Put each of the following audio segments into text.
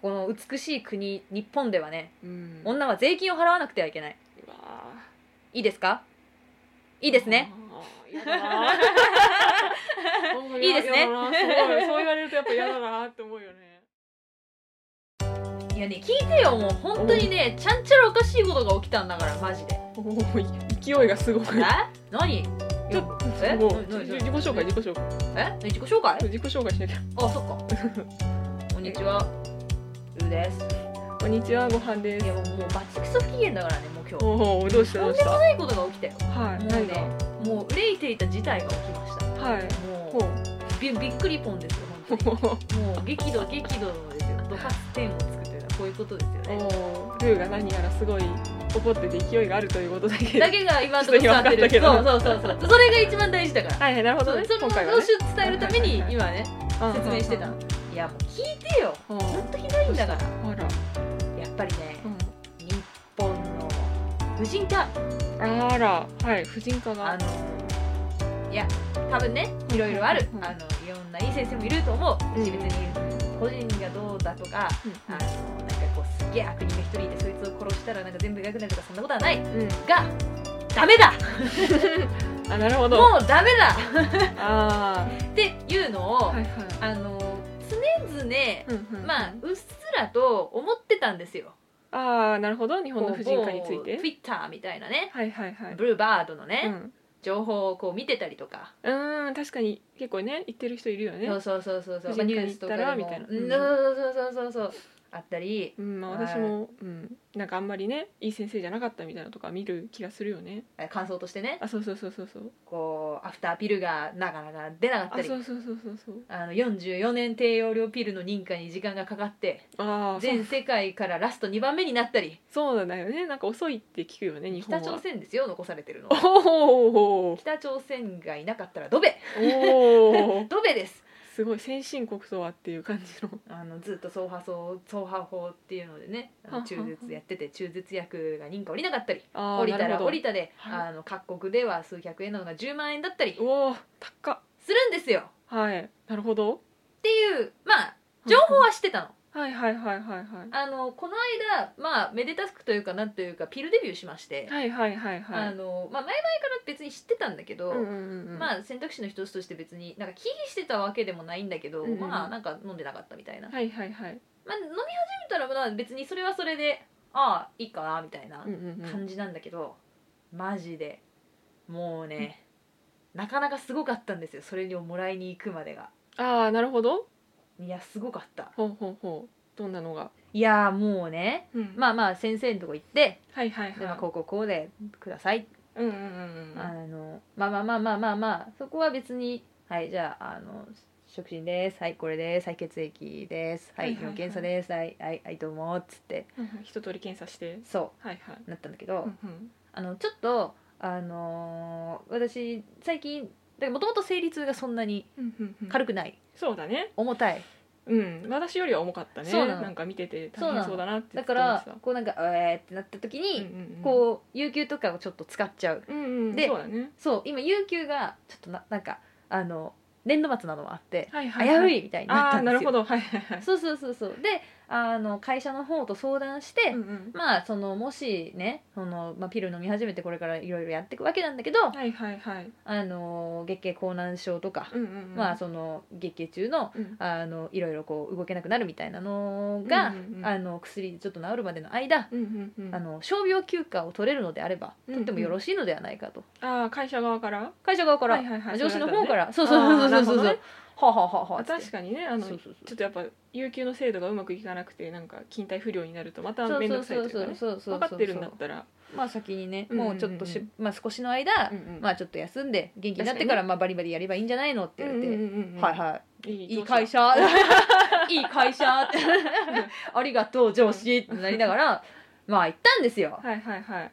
この美しい国日本ではねうん。女は税金を払わなくてはいけない。いいですか？いいいですね。いいですね。そう言われるとやっぱ嫌だなって思うよね。いやね聞いてよもう本当にねちゃんちゃらおかしいことが起きたんだからマジで。勢いがすごい。え何？ちょっとえ？自己紹介自己紹介。え？自己紹介？自己紹介しなきゃ。あそっか。こんにちはうーです。こんにちはご飯です。いやもうもうバチクソ不機嫌だからねもう今日。おおどうしたどうした？とんでもないことが起きたよはいもうねもう憂いていた事態が起きました。はい。ほもうびびっくりポンですよ本当に。もう激怒激怒ですよ。ドカステンを作ってるのはこういうことですよね。おー。ルーが何やらすごい怒ってて勢いがあるということだけ。だけが今のところ伝わってるそうそうそうそう。それが一番大事だから。はいはいなるほどね。その今回はね。動詞を伝えるために今ねうん説明してたうやもう聞いてよ。うん。ほんとひどいんだから。あら。やっぱりねうん。日本の婦人科。あら。はい婦人科あがのいや多分ねいろいろある。うんあのいろんないい先生もいると思う。うんし別に個人がどうだとかうんあのなんかこうすっげえ悪人が一人いてそいつを殺したらなんか全部描くなるとかそんなことはない。うん。がダメだ。あなるほど。もうダメだ。あっていうのを、あはいはい。あの常々うんうんまあうっすらと思ってたんですよ。ああなるほど。日本の婦人科についこうて Twitter みたいなね。はいはいはい。ブルーバードのね、うん。情報をこう見てたりとか、うーん確かに結構ね言ってる人いるよね。そうそうそうそうそう、婦まあ、人科に行ったニュースとからでも。みたいな。うん。うんそうそうそうそうそうあったりうんまあ私もうんなんかあんまりねいい先生じゃなかったみたいなとか見る気がするよね。え感想としてね。あそうそうそうそうそう。こうアフターピルがなかなか出なかったり。あそうそうそうそうそう。あの44年低用量ピルの認可に時間がかかってあ全世界からラスト2番目になったり。そうなんだよね。なんか遅いって聞くよね日本北は朝鮮ですよ残されてるのおお北朝鮮がいなかったらドベ。おお ドベですすごい先進国とはっていう感じの。あのずっと総破総総破法っていうのでね中絶やってて中絶薬が認可下りなかったりあ降りたら降りたで、はい。あの各国では数百円なのが10万円だったりうおー高っ。するんですよ。はい。なるほど。っていうまあ情報は知ってたの。はいはいはいはいはい。あのこの間まあめでたくというかなんというかピルデビューしまして、はいはいはいはい。あのまあ、前々から別に知ってたんだけど、うんうんうんうん。まあ選択肢の一つとして別になんか忌避してたわけでもないんだけど、うんうんまあなんか飲んでなかったみたいな、はいはいはい。まあ、飲み始めたらまあ別にそれはそれでああいいかなみたいなうんうんうん。感じなんだけど、マジで。もうね、なかなかすごかったんですよ。それをもらいに行くまでが。ああなるほどいやすごかった。ほうほうほう。どんなのが？いやもうねうん。まあまあ先生のとこ行って、はいはいでまあ、はいこうこうこうでください、うんうんうんうん。あのまあまあまあまあまあまあそこは別にはいじゃああの触診です。はいこれです。はい血液です。はいはいはいはい。尿検査です。はいはいはいどうもっつって。うんうん一通り検査して。そはいはい。うなったんだけど、うんうん。あのちょっとあのー私最近もともと生理痛がそんなに軽くない、そうだね。重たい。うん。私よりは重かったね。そうなの。なんか見てて大変そうだなってだからこうなんかえーってなった時に、たうんうんうん。こう有給とかをちょっと使っちゃう。うんうんでそうだね。そう今有給がちょっとななんかあの年度末なのもあって、はい危はいはい。ういみたいになっあたんですよ。あなるほど。はいはいはい。そうそうそうそう。であの会社の方と相談して、うんうん。まあそのもしねその、まあ、ピル飲み始めてこれからいろいろやっていくわけなんだけど、はいはいはい。あの月経口難症とか、うんうんうん。まあその月経中のうん。あのいろいろこう動けなくなるみたいなのが、うんうんうん。あの薬でちょっと治るまでの間、うんうんうん。あの傷病休暇を取れるのであればうんとってもよろしいのではないかと、ああ会社側から？会社側から、はいはいはい。上司の方から。そそうそうそうそうそうそう、はあはあは。あは確かにね。あのちょっとやっぱ有給の制度がうまくいかなくてなんか勤怠不良になるとまた面倒くさいというかね。分かってるんだったら。まあ先にねもうちょっとし、まあ、少しの間、まあちょっと休んで元気になってからまあバリバリやればいいんじゃないのって言われて、はいはい。いいい会社。いい会社。っ てありがとう上司。ってなりながらまあ行ったんですよ。はいはいはい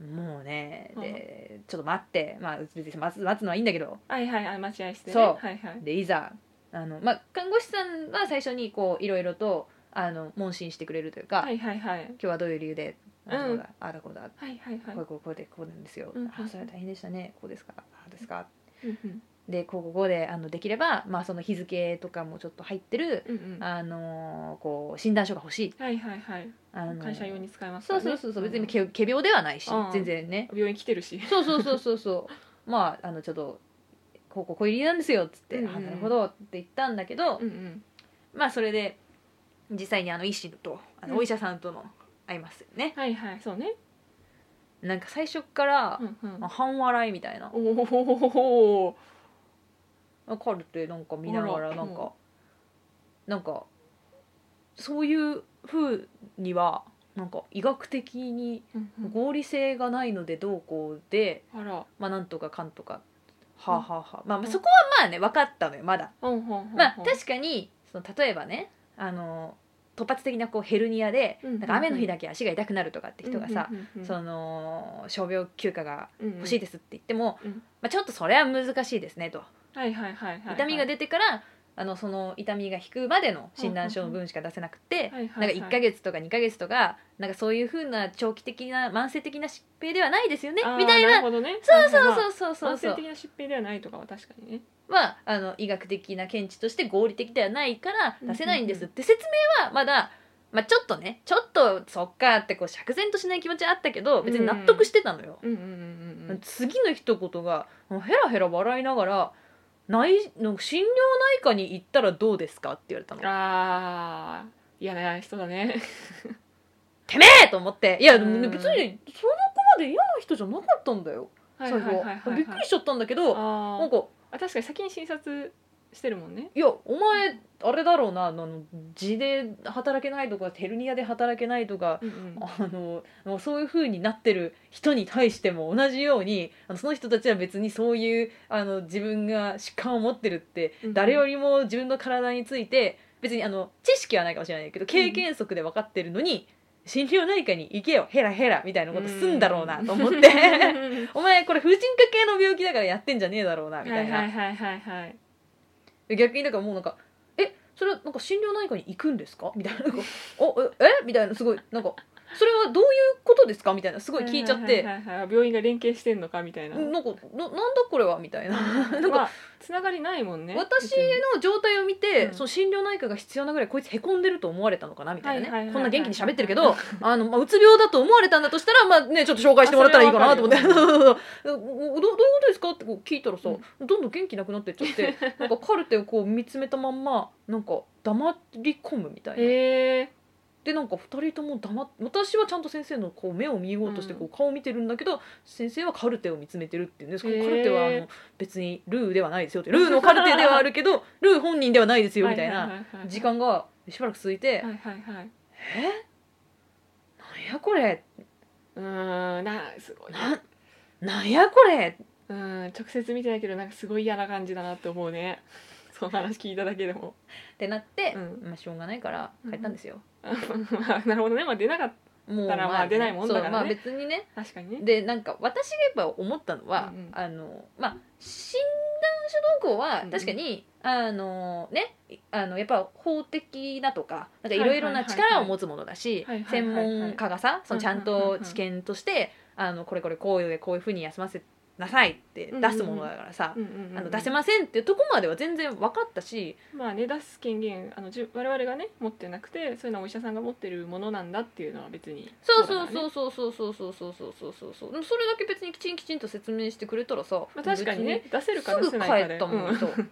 もうねうん。でちょっと待って。まあ別に待つ待つのはいいんだけど。はいはいはい待合室でね。そう。はいはい。でいざあの、まあ、看護師さんは最初にこういろいろとあの問診してくれるというか、はいはいはい。今日はどういう理由でうん。ああだこうだああだこうだはいはいはい。こうこうこうでこうなんですよ、うんうん。あそれは大変でしたね。こうですかああですか。うんうんでこうこうこうであのできれば、まあ、その日付とかもちょっと入ってる、うんうん。あのーこう診断書が欲しい、はいはいはい。あのー会社用に使いますそうそうそうそう。別にうん。け仮病ではないしうん全然ね。病院来てるし。そうそうそうそうそう。まああのちょっとこうこうこういう理由なんですよっつって、うんうん。あなるほどって言ったんだけど、うんうん。まあそれで実際にあの医師とあうん。のお医者さんとの会いますよね、はいはいそうね。なんか最初から、うんうん。まあ、半笑いみたいな。おおカルテなんか見ながあららなんかなんかそういう風にはなんか医学的に合理性がないのでどうこうで、あら。まあなんとかかんとかはあ、はあはあ。まあうん。そこはまあね分かったのよまだ。ほんほんほんまあ確かにその例えばねあの突発的なこうヘルニアでうんうんうん。なんか雨の日だけ足が痛くなるとかって人がさ、うんうんうんうんその傷病休暇が欲しいでですって言っても、うん。まあ、ちょっとそれは難しいですねと。はいはいはいはい痛みが出てからあのその痛みが引くまでの診断書の分しか出せなくてはいはいなんかはい1ヶ月とか2ヶ月とかなんかそういうふうな長期的な慢性的な疾病ではないですよねみたいな。なるほどね。そうそううそうそうそう。慢性的な疾病ではないとかは確かにね。まああの医学的な見地として合理的ではないから出せないんですって説明はまだ、まあ、ちょっとねちょっとそっかってこう釈然としない気持ちはあったけど別に納得してたのよ。うんうんうんうんうん次の一言がヘラヘラ笑いながら内の心療内科に行ったらどうですかって言われたの。あー。嫌な人だね。てめえと思って。いや、うん。別にその子まで嫌な人じゃなかったんだよ。はい最後はいはいびっくりしちゃったんだけどなんかあ確かに先に診察してるもんね。いやお前あれだろうな。あの地で働けないとかヘルニアで働けないとかうんうん。あのそういう風になってる人に対しても同じようにあのその人たちは別にそういうあの自分が疾患を持ってるってうん誰よりも自分の体について別にあの知識はないかもしれないけど経験則で分かってるのに、心療内科に行けよ。ヘラヘラみたいなことすんだろうなと思って、お前これ婦人科系の病気だからやってんじゃねえだろうなみたいな、はいはいはいはいはい逆にだからもうなんか「えそれはなんか診療内科に行くんですか?」みたいな「おええ？みたいなすごいなんか「それはどういうことですか?」みたいなすごい聞いちゃって。はいはいはいはい病院が連携してんのか？みたいな。なんかななんだこれは？みたいな。なんかまあつながりないもんね私の状態を見て、うん。その心療内科が必要なぐらいこいつへこんでると思われたのかなみたいなね、はいはいはいはいこんな元気に喋ってるけどあの、まあ、うつ病だと思われたんだとしたらまあねちょっと紹介してもらったらいいかなと思ってあそれはどどういうことですか？ってこう聞いたらさ、うん。どんどん元気なくなってっちゃってなんかカルテをこう見つめたまんまなんか黙り込むみたいな。へえでなんか2人とも黙っ私はちゃんと先生のこう目を見ようとしてこう顔を見てるんだけど、先生はカルテを見つめてるっていうんです、へー。カルテはあの別にルーではないですよって。ルーのカルテではあるけど ルー本人ではないですよみたいな時間がしばらく続いて「はいはいはい。え？なんやこれ？うーんなすごい。ななんやこれ？うん直接見てないけどなんかすごい嫌な感じだなって思うね。その話聞いただけでも。ってなって、うん。まあ、しょうがないから帰ったんですよ、まあ なるほどね。まあ出なかっもうたらまあ出ないもんだからね。そうまあ別にね。た確かにね。でなんか私がやっぱ思ったのは、うんうん。あのまあ診断書動向は確かに、あのねあのやっぱ法的なとかなんかいろいろな力を持つものだしはいはいはい専門家がさそのちゃんうんうんうんうん。と知見としてあのこれこれこういうでこういうふうに休ませなさいって出すものだからさ、あの出せませんっていうとこまでは全然分かったし。まあね出す権限あのじゅ我々がね持ってなくてそういうのはお医者さんが持ってるものなんだっていうのは別に。そうそううそうそうそうそうそうそうそうそう。そうそうでもそれだけ別にきちんきちんと説明してくれたらさ、まあ、確かにね出せるか出せないかで帰ったもん、うん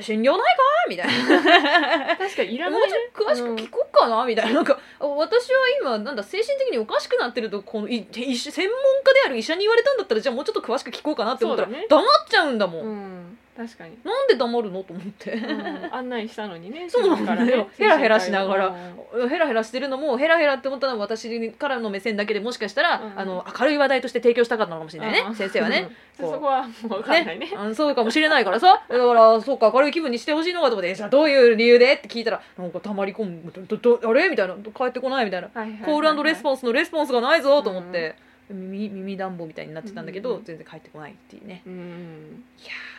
診療ないかみたいな。確かにいらもないうちょっと詳しく聞こうかな、みたいな。なんか私は今なんだ精神的におかしくなってるとこのい医師専門家である医者に言われたんだったらじゃあもうちょっと詳しく聞こうかなって思ったら、ね。黙っちゃうんだもん、うん確かに、なんで黙るの？と思って、うん、案内したのにね そうなんだよ。ヘラヘラしながら。うん。ヘラヘラしてるのもヘラヘラって思ったのは私からの目線だけでもしかしたら、うん。あの明るい話題として提供したかったのかもしれないね、うん先生はね、こう。そこはもう分かんないね。あのそうかもしれないからさ。だからそうか明るい気分にしてほしいのかと思ってえじゃあどういう理由で？って聞いたらなんかたまり込む。どどあれ？みたいな。帰ってこないみたいな。はいはいはいはい。コールレスポンスのレスポンスがないぞと思って、耳耳暖房みたいになってたんだけど、うん全然帰ってこないっていうね。うん。いやー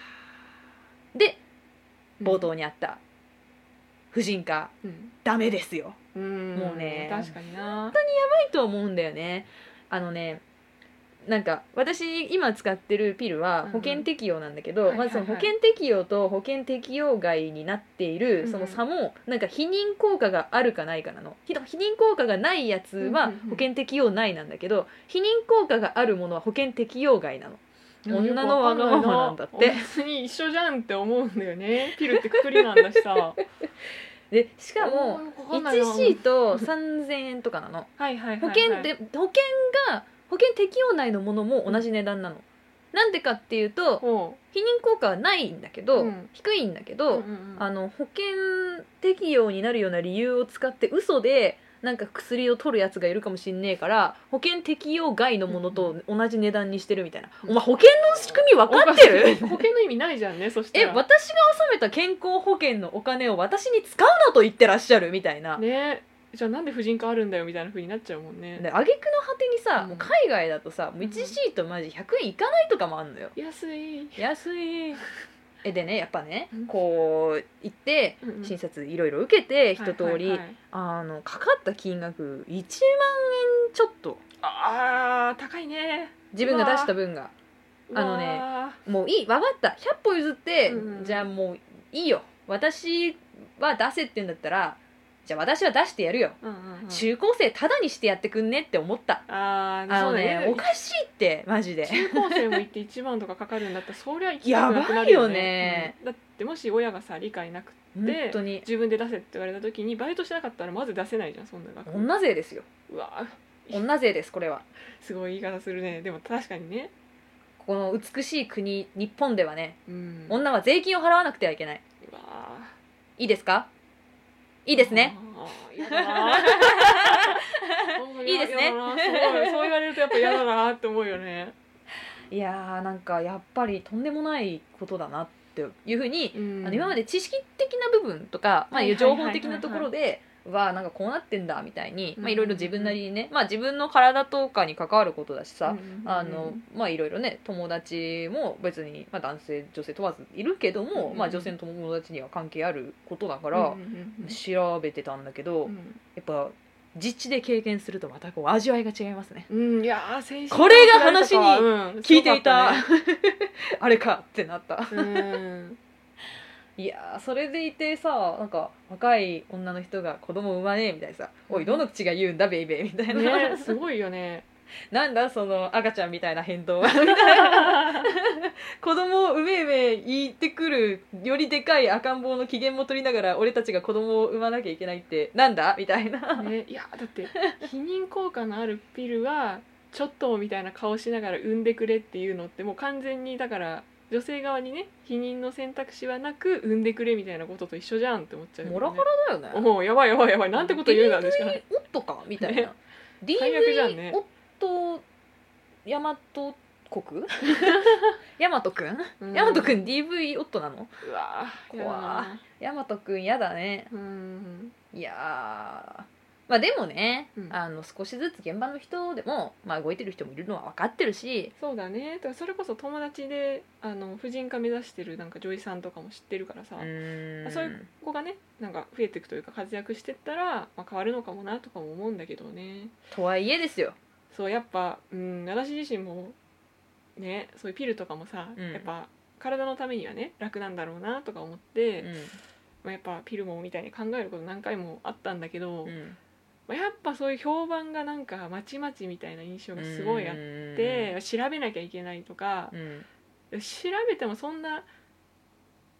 で冒頭にあった婦人科うん。ダメですよ。うん。もうね。確かにな。ないと思うんだよね。あのねなんか私今使ってるピルはうんうん。保険適用なんだけど、はいはいはい。まずその保険適用と保険適用外になっているうんうん。その差もなんか避妊効果があるかないかなの。ひ避妊効果がないやつはうんうんうん。保険適用内なんだけど避妊効果があるものは保険適用外なの女のわがままなんだって。別に一緒じゃんって思うんだよね。ピルってくくりなんだしさ。でしかもおーよくわかんないな。1シート3000円とかなの。はいはいはいはい。保険で保険が保険適用内のものも同じ値段なの、なんでかっていうとほ避妊効果はないんだけど、うん。低いんだけうど、うんうんうん。あの保険適用になるような理由を使って嘘でなんか薬を取るやつがいるかもしんねえから保険適用外のものと同じ値段にしてるみたいな、うんお前保険の仕組み分かってる？保険の意味ないじゃんね そしたえら私が納めた健康保険のお金を私に使うなと言ってらっしゃるみたいな、ねじゃあなんで婦人科あるんだよみたいな風になっちゃうもんね。で挙句の果てにさ、うん。もう海外だとさもう1シートマジ100円いかないとかもあんのよ。安い。安いえでねやっぱねうん。こう行ってうんうん。診察いろいろ受けて一通り、はいはいはい。あのかかった金額1万円ちょっと。あー高いね。自分が出した分が。あのねもういい分かった。100歩譲って、うんうん。じゃあもういいよ。私は出せって言うんだったらじゃあ私は出してやるよ、ーうんうんうん。中高生タダにしてやってくんねって思った。あーあのそうだね。おかしいってマジで。中高生も行って1万とかかかるんだったらそりゃ行きたやくなくなるよね。ね。うん。だってもし親がさ理解なく本当に。自分で出せって言われた時にバイトしてなかったらまず出せないじゃんそんな額。女税ですよ。うわ。女税ですこれは。すごい言い方するね。でも確かにね。この美しい国日本ではねうん。女は税金を払わなくてはいけない。いいですか？い いいですね。いいですね。そう言われるとやっぱ嫌だなって思うよね。いやーなんかやっぱりとんでもないことだなっていうふうに、うん。あの今まで知識的な部分とか、まあ、情報的なところでわあなんかこうなってんだみたいに、まあ、いろいろ自分なりにね、まあ、自分の体とかに関わることだしさ、うんあのまあいろいろね友達も別に、まあ、男性女性問わずいるけども、うんまあ、女性の友達には関係あることだから、うんうんうん調べてたんだけど、うん。やっぱ実地で経験するとまたこう味わいが違いますね。うん、いやこれが話にうん。聞いていたすごかっ あれかってなった。うんいやーそれでいてさなんか若い女の人が子供産まねえみたいなさ「おいどの口が言うんだベイベー」みたいな、ねすごいよね。なんだその赤ちゃんみたいな返答は。みたいな子供を産め産め言ってくるよりでかい赤ん坊の機嫌も取りながら俺たちが子供を産まなきゃいけないってなんだ？みたいな、ね、いやだって避妊効果のあるピルはちょっとみたいな顔しながら産んでくれっていうのってもう完全にだから女性側にね避妊の選択肢はなく産んでくれみたいなことと一緒じゃんって思っちゃうよね。モラハラだよね。おおやばいやばいやばい。なんてこと言うなんでしか DV 夫かみたいな、ね。最悪じゃん DV ね夫大和国大和くん？うん。大和くん DV 夫なの？うわーやだな。大和くんやだね。うん。いやーまあでもね、うん。あの少しずつ現場の人でも、まあ、動いてる人もいるのは分かってるし。そうだね。だからそれこそ友達であの婦人科目指してるなんか女医さんとかも知ってるからさ、そういう子がねなんか増えていくというか活躍してったら、まあ、変わるのかもなとかも思うんだけどね。とはいえですよ。そうやっぱ、うん、私自身もねそういうピルとかもさ、うん。やっぱ体のためにはね楽なんだろうなとか思って、うまあ、やっぱピルもみたいに考えること何回もあったんだけど、んうんまあ、やっぱそういう評判がなんかまちまちみたいな印象がすごいあって、調べなきゃいけないとかう、ん。調べてもそんな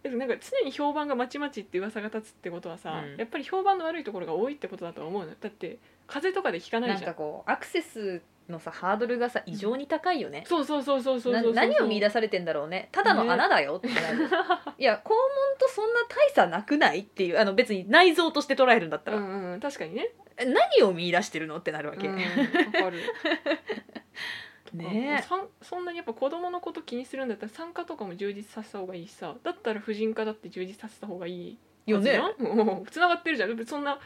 なんか常に評判がまちまちって噂が立つってことはさ、うん。やっぱり評判の悪いところが多いってことだとは思うのよ。だって風邪とかで聞かないじゃん。なんかこうアクセスのさハードルがさ異常に高いよね、そうそうそうそうそうなそう何を見出されてんだろうね。ただの穴だよってなる、いや肛門とそんな大差なくないっていうあの別に内臓として捉えるんだったら、うんうん確かにね何を見出してるの？ってなるわけ、うんわかる。ねそんなにやっぱ子供のこと気にするんだったら産科とかも充実させた方がいいしさ。だったら婦人科だって充実させた方がいいよ。ねつながってるじゃん。そんな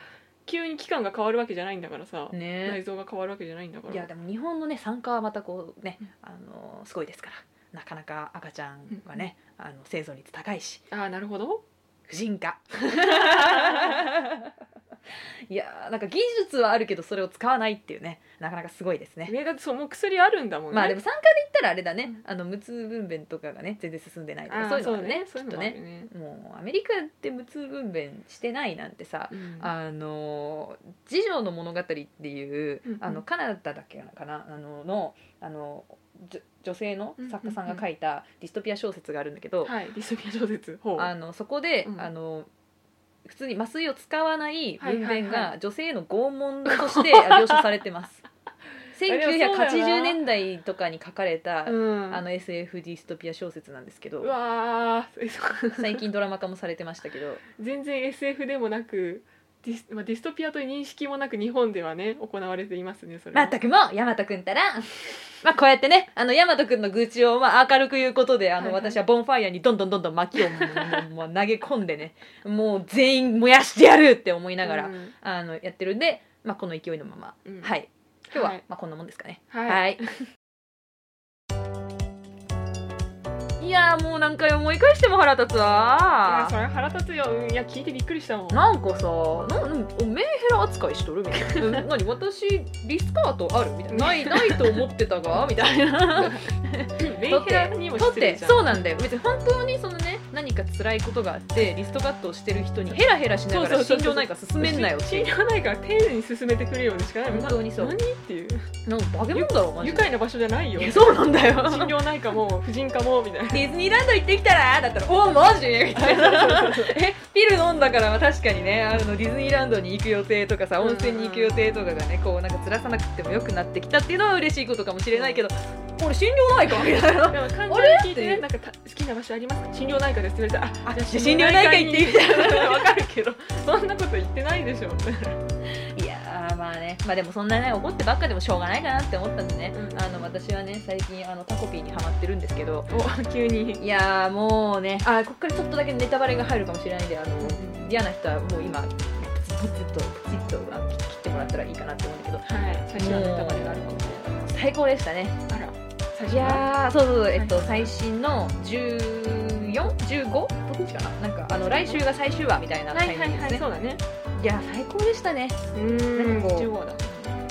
急に期間が変わるわけじゃないんだからさ、ね内臓が変わるわけじゃないんだから。いやでも日本のね産科はまたこうね、あのすごいですから。なかなか赤ちゃんがね、あの生存率高いし。ああなるほど。婦人科 いやーなんか技術はあるけどそれを使わないっていうね。なかなかすごいですね。ねだってそうもう薬あるんだもんね。まあでも参加で言ったらあれだね、あの無痛分娩とかがね全然進んでないとか。あーそういうのがねそうね。きっとねそういうのもあるね。もうアメリカって無痛分娩してないなんてさ、うん。あの「次女の物語」っていう、うんうん。あのカナダだっけかな？あののあのじょ女性の作家さんが書いたディストピア小説があるんだけど、はいディストピア小説。ほう。あのそこで、うん。あの普通に麻酔を使わない分娩はいはい。はが女性への拷問として 描写されてます。でもそうだよな1980年代とかに書かれた、うん。あの SF ディストピア小説なんですけど。うわーえそう最近ドラマ化もされてましたけど。全然 SF でもなくディス,、まあ、ディストピアという認識もなく日本ではね行われていますねそれは。まったくも大和くんたら。まあこうやってねあの大和くんの愚痴をまあ明るく言うことであの、はいはい。私はボンファイヤーにどんどんどんどん薪をもうもうもう投げ込んでねもう全員燃やしてやるって思いながら、うん。あのやってるんで、まあ、この勢いのまま、うん。はい。今日は、はい。まあ、こんなもんですかね。はい いいやーもう何回思い返しても腹立ついやわそれ腹立つよ、うん、いや聞いてびっくりしたもん。なんかさななメンヘラ扱いしとるみたいな。何私リスカートあるみたいな。ないないと思ってたがみたいな。メンヘラにも失礼じゃん。そうなんだよ。別に本当にそのね何か辛いことがあってリストカットをしてる人にヘラヘラしながら心療内科進めんなよっていう。信用ないから丁寧に進めてくれよでしかない。本当にそう。な何っていう。なんか化け物だろマジで。愉快な場所じゃないよ。そうなんだよ。心療内科も 婦人科もみたいな。ディズニーランド行ってきたらだったら「おおマジ?」みたいな。えピル飲んだから確かにねあのディズニーランドに行く予定とかさ温泉に行く予定とかがねこうなんかずらさなくてもよくなってきたっていうのは嬉しいことかもしれないけど俺心療ないかみたいな。でも患者に聞いてねなんかた好きな場所ありますか？心療内科です。って言われたらああじゃ心療内科行ってみたいな。わかるけどそんなこと言ってないでしょ。いやーまあね。まあでもそんなね怒ってばっかでもしょうがないかなって思ったんでね、うん。あの私はね最近あのタコピーにハマってるんですけど。お急に。いやーもうね。あこっからちょっとだけネタバレが入るかもしれないんであの嫌な人はもう今プツプツとプチッと切ってもらったらいいかなって思うんだけど。はい。最初はネタバレがあるかもしれない。最高でしたね。あら。最いやーそうそうえっと、はい最新の 14?15? どっちかな？なんかあの来週が最終話みたいなタはいはいイミングですね、はいそうだね。いや最高でしたね。うーん。なんかこう15話だ。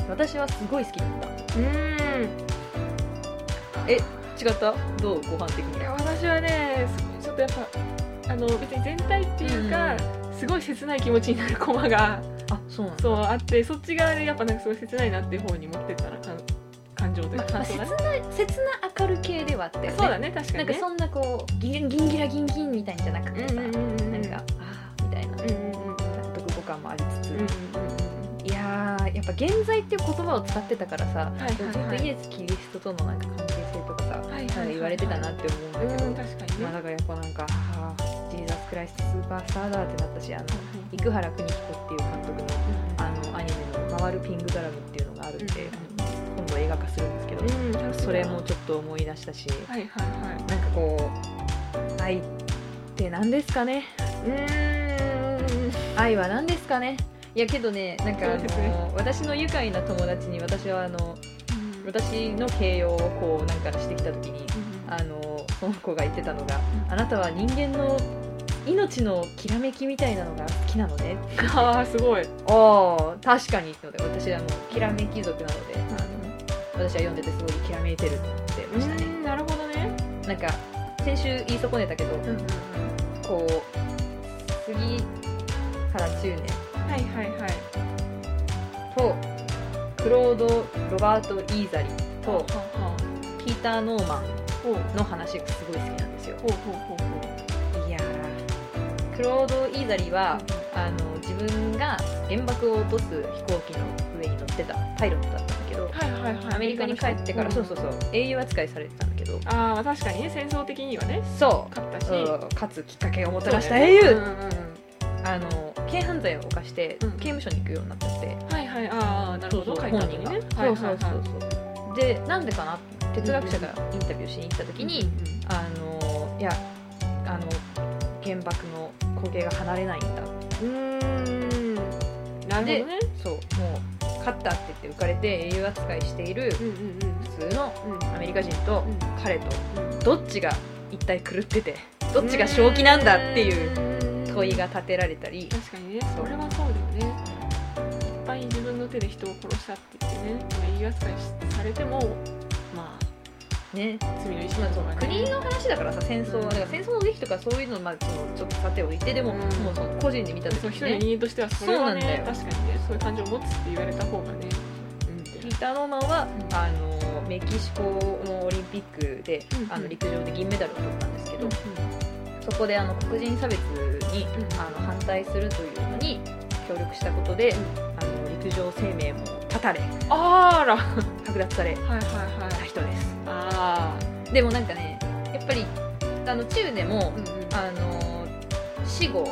私はすごい好きだった。うーん。違った？どう？ご飯的にいや私はねちょっとやっぱあの別に全体っていうか、すごい切ない気持ちになるコマがあそうなんだ。そうあってそっち側でやっぱなんかすごい切ないなっていう方に持ってったら感情というか。まあ、切な切な明る系ではあったよねそうだね確かにねなんかそんなこうギンギンギラギンギンみたいんじゃなくてさ、うんうんうんなんかあーみたいなうんうんうんうん納得感もありつつ、うんうんいやーやっぱ現在っていう言葉を使ってたからさ、いはいはいずっとイエス・キリストとのなんか関係性とかさ、はいはいはい言われてたなって思うんだけど、うん確かにねまあ、だからやっぱなんか、あージーザス・クライスト・スーパースターだってなったしあの生原邦彦っていう監督のあのアニメの「回るピングドラム」っていうのがあるんで、今度映画化するんですけど、うんうんそれもちょっと思い出したしはいはいはい。なんかこう愛って何ですかね？うーん。愛は何ですかね？いやけどねなんかあの、私の愉快な友達に私はあの私の形容をこうなんかしてきた時にあのその子が言ってたのが「あなたは人間の命のきらめきみたいなのが好きなのね」ああすごい。ああ確かにってので私はもうきらめき族なので私は読んでてすごいきらめいてるって言ってましたね。うんなるほどね。なんか先週言い損ねたけどこう杉原中年。はいはいはい。とクロード・ロバート・イーザリ。とははピーター・ノーマンの話がすごい好きなんですよ。ほうほうほうほう。いやー。クロード・イーザリはあの自分が原爆を落とす飛行機の上に乗ってたパイロットだったんだけどはいはいはい。アメリカに帰ってから、そうそうそう英雄扱いされてたんだけど。ああ確かにね戦争的にはねそ勝ったし。う、うん勝つきっかけをもたらした英雄、よね。うんうんうん。あの軽犯罪を犯してうん。刑務所に行くようになっちゃって、はいはい。ああなるほど。書いた本人が、のにねそうそうそうそう。でなんでかな哲学者がインタビューしに行った時に、あのいやあの原爆の焦げが離れないんだうーんなるほどね。そうもう勝ったって言って浮かれて英雄扱いしているうんうん普通のアメリカ人とうん。彼とどっちが一体狂っててどっちが正気なんだっていう問いが立てられたり。確かにねそう。それはそうだよね。際に自分の手で人を殺したって言ってねまあ言い扱いしされてもまあね罪の意識まあそのとかね国の話だからさ戦争は。だから戦争の是非とかそういうのまあちょっとさておいてでも、うん。もう個人で見た時そう一人の人間としてはそれはそうなんだよ。ね確かにねそういう感情を持つって言われた方がね。うーター・ノーマンは、うん。あのメキシコのオリンピックで、うんあの陸上で銀メダルを取ったんですけど、うんそこであの黒人差別に、うん。あの反対するというのに協力したことで、あの陸上生命も断たれあら。は剥奪されいはいはいた人ですあでもなんかねやっぱりあの中でも、あうんうん。あの死後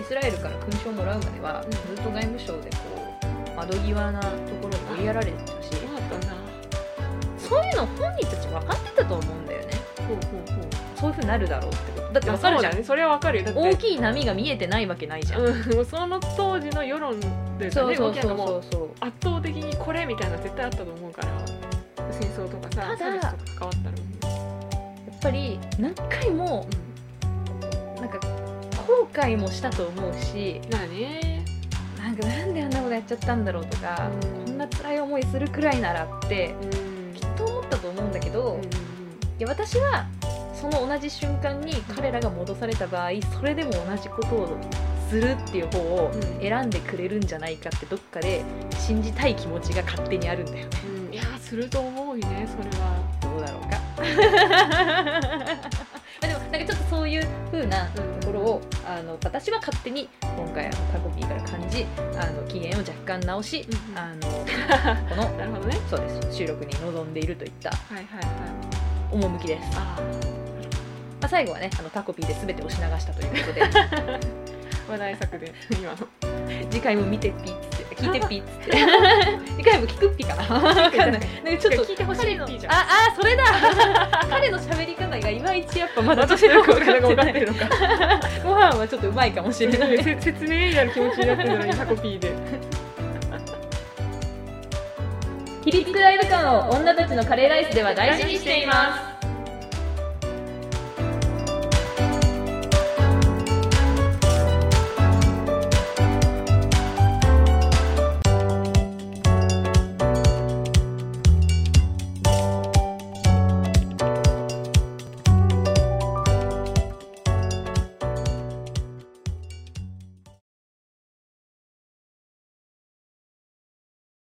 イスラエルから勲章をもらうまでは、うん。ずっと外務省でこう窓際なところに追いやられてたしそうだったんだそういうの本人たち分かってたと思うんだよね。ほうほうほう。そういうふうになるだろうってこと。だってまあ分かるじゃん、ね。それはわかるよ。大きい波が見えてないわけないじゃん、その当時の世論というかね。そうそうそうそう。圧倒的にこれみたいなの絶対あったと思うから戦争とかさただとか関わったらやっぱり何回もなんか後悔もしたと思うしうんまあね。なんかなんであんなことやっちゃったんだろうとか、うん。こんな辛い思いするくらいならってうん。きっと思ったと思うんだけど、うん。いや私はその同じ瞬間に彼らが戻された場合それでも同じことをするっていう方をうん。選んでくれるんじゃないかってどっかで信じたい気持ちが勝手にあるんだよねすると思うよねそれは。どうだろうか。まあでもなんかちょっとそういう風なところをあの私は勝手に今回あのタコピーから感じあの機嫌を若干直しうんあの このなるほどね。そうです。収録に臨んでいるといったはいはいはい。趣です、まああ、最後はねあのタコピーで全て押し流したということで。あ 話題作で今の。次回も見てっぴー聞いてっぴーっつって。次回も聞くっぴかな。わかんない。なんかちょっと聞いてほしい彼のああそれだ。彼の喋り方がいまいちやっぱまだ私の声が分か分かってるのか。ご飯はちょっとうまいかもしれない。せ 説明になる気持ちになってるのにタコピーで。比率ライブ感を女たちのカレーライスでは大事にしています